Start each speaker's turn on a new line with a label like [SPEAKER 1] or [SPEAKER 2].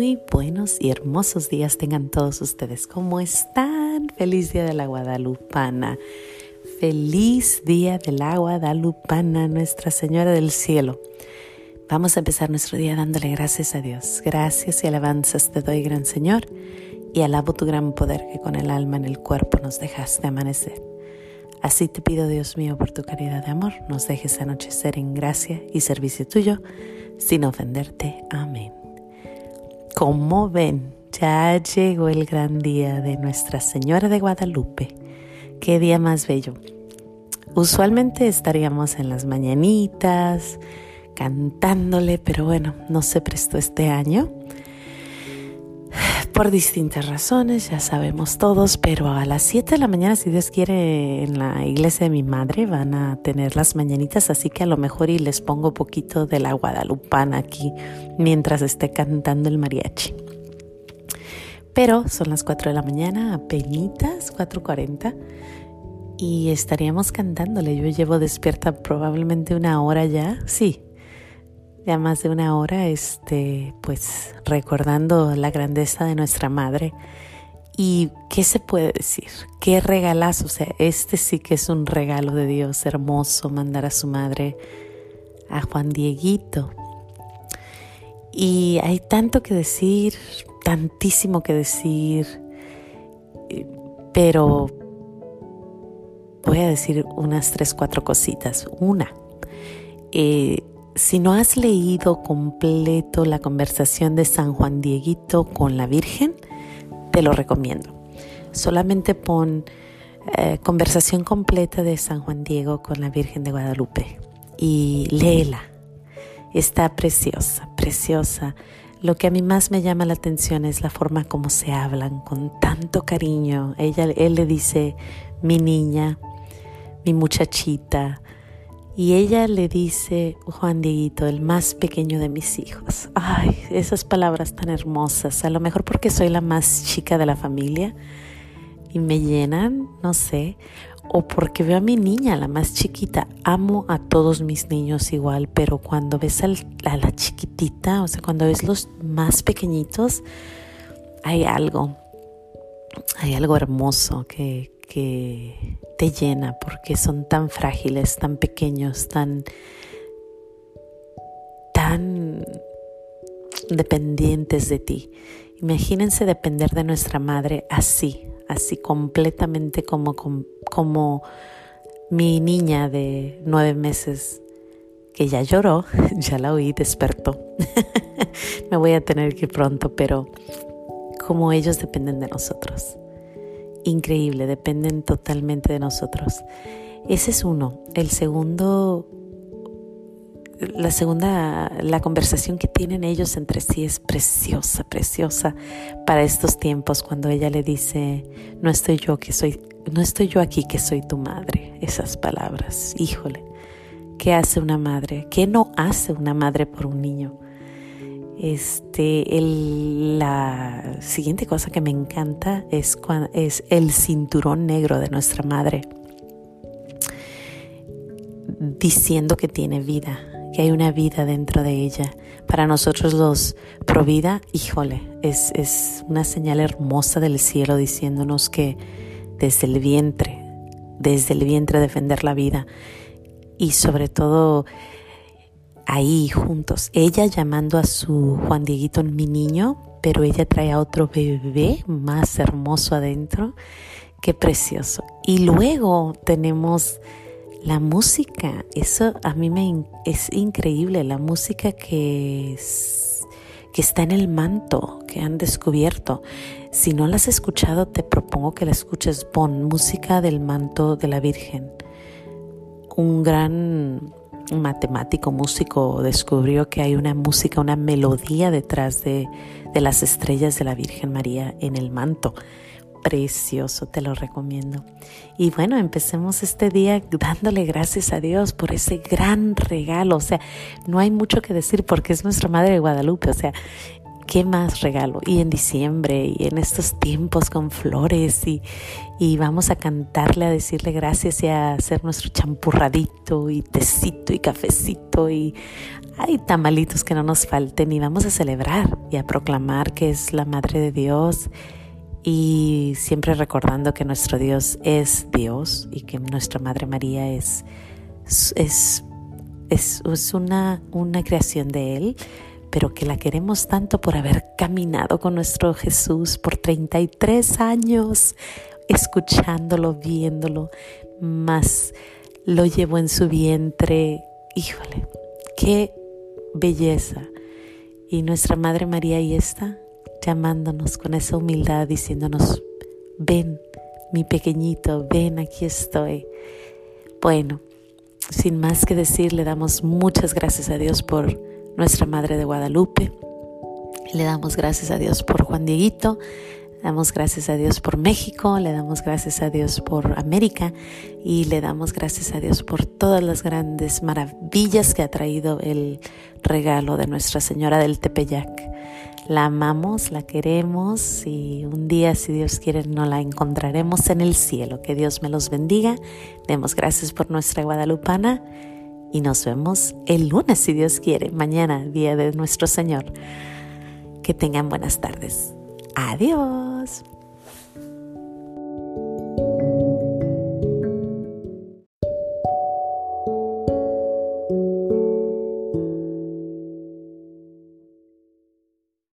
[SPEAKER 1] Muy buenos y hermosos días tengan todos ustedes. ¿Cómo están? Feliz día de la Guadalupana. Feliz día de la Guadalupana, Nuestra Señora del Cielo. Vamos a empezar nuestro día dándole gracias a Dios. Gracias y alabanzas te doy, gran Señor, y alabo tu gran poder que con el alma en el cuerpo nos dejaste amanecer. Así te pido, Dios mío, por tu caridad de amor, nos dejes anochecer en gracia y servicio tuyo, sin ofenderte. Amén. Como ven, ya llegó el gran día de Nuestra Señora de Guadalupe. Qué día más bello. Usualmente estaríamos en las mañanitas cantándole, pero bueno, no se prestó este año por distintas razones, ya sabemos todos, pero a las 7 de la mañana, si Dios quiere, en la iglesia de mi madre van a tener las mañanitas, así que a lo mejor y les pongo poquito de la guadalupana aquí mientras esté cantando el mariachi. Pero son las 4 de la mañana, apenas 4.40, y estaríamos cantándole. Yo llevo despierta probablemente una hora ya, sí, ya más de una hora, este, pues recordando la grandeza de nuestra madre. ¿Y qué se puede decir? ¿Qué regalazo? O sea, este sí que es un regalo de Dios hermoso, mandar a su madre, a Juan Dieguito. Y hay tanto que decir, tantísimo que decir, pero voy a decir unas tres, cuatro cositas. Una, eh, si no has leído completo la conversación de San Juan Dieguito con la Virgen, te lo recomiendo. Solamente pon eh, conversación completa de San Juan Diego con la Virgen de Guadalupe y léela. Está preciosa, preciosa. Lo que a mí más me llama la atención es la forma como se hablan con tanto cariño. Ella, él le dice mi niña, mi muchachita, y ella le dice, Juan Dieguito, el más pequeño de mis hijos. Ay, esas palabras tan hermosas. A lo mejor porque soy la más chica de la familia y me llenan, no sé. O porque veo a mi niña, la más chiquita. Amo a todos mis niños igual, pero cuando ves a la chiquitita, o sea, cuando ves los más pequeñitos, hay algo. Hay algo hermoso que, que te llena porque son tan frágiles, tan pequeños, tan, tan dependientes de ti. Imagínense depender de nuestra madre así, así completamente como, como, mi niña de nueve meses que ya lloró, ya la oí, despertó. Me voy a tener que ir pronto, pero como ellos dependen de nosotros increíble, dependen totalmente de nosotros. Ese es uno. El segundo, la segunda, la conversación que tienen ellos entre sí es preciosa, preciosa para estos tiempos cuando ella le dice, no estoy yo que soy, no estoy yo aquí que soy tu madre. Esas palabras, híjole, ¿qué hace una madre? ¿Qué no hace una madre por un niño? Este, la siguiente cosa que me encanta es, es el cinturón negro de nuestra madre, diciendo que tiene vida, que hay una vida dentro de ella. Para nosotros los pro vida, híjole, es, es una señal hermosa del cielo diciéndonos que desde el vientre, desde el vientre defender la vida y sobre todo ahí juntos. Ella llamando a su Juan Dieguito mi niño, pero ella trae a otro bebé más hermoso adentro. Qué precioso. Y luego tenemos la música. Eso a mí me es increíble. La música que, que está en el manto, que han descubierto. Si no la has escuchado, te propongo que la escuches. Pon música del manto de la Virgen. Un gran un matemático músico descubrió que hay una música, una melodía detrás de, de las estrellas de la Virgen María en el manto. Precioso, te lo recomiendo. Y bueno, empecemos este día dándole gracias a Dios por ese gran regalo. O sea, no hay mucho que decir porque es nuestra Madre de Guadalupe. O sea, ¿qué más regalo? Y en diciembre y en estos tiempos con flores y, y vamos a cantarle, a decirle gracias y a hacer nuestro champurradito y tecito y cafecito y hay tamalitos que no nos falten y vamos a celebrar y a proclamar que es la Madre de Dios y siempre recordando que nuestro Dios es Dios y que nuestra Madre María es, es, es, es una, una creación de Él pero que la queremos tanto por haber caminado con nuestro Jesús por 33 años, escuchándolo, viéndolo, más lo llevó en su vientre. Híjole, qué belleza. Y nuestra Madre María ahí está, llamándonos con esa humildad, diciéndonos, ven, mi pequeñito, ven, aquí estoy. Bueno, sin más que decir, le damos muchas gracias a Dios por nuestra Madre de Guadalupe. Le damos gracias a Dios por Juan Dieguito, damos gracias a Dios por México, le damos gracias a Dios por América y le damos gracias a Dios por todas las grandes maravillas que ha traído el regalo de Nuestra Señora del Tepeyac. La amamos, la queremos y un día, si Dios quiere, nos la encontraremos en el cielo. Que Dios me los bendiga. Demos gracias por nuestra guadalupana y nos vemos el lunes, si Dios quiere, mañana, día de nuestro Señor. Que tengan buenas tardes. Adiós.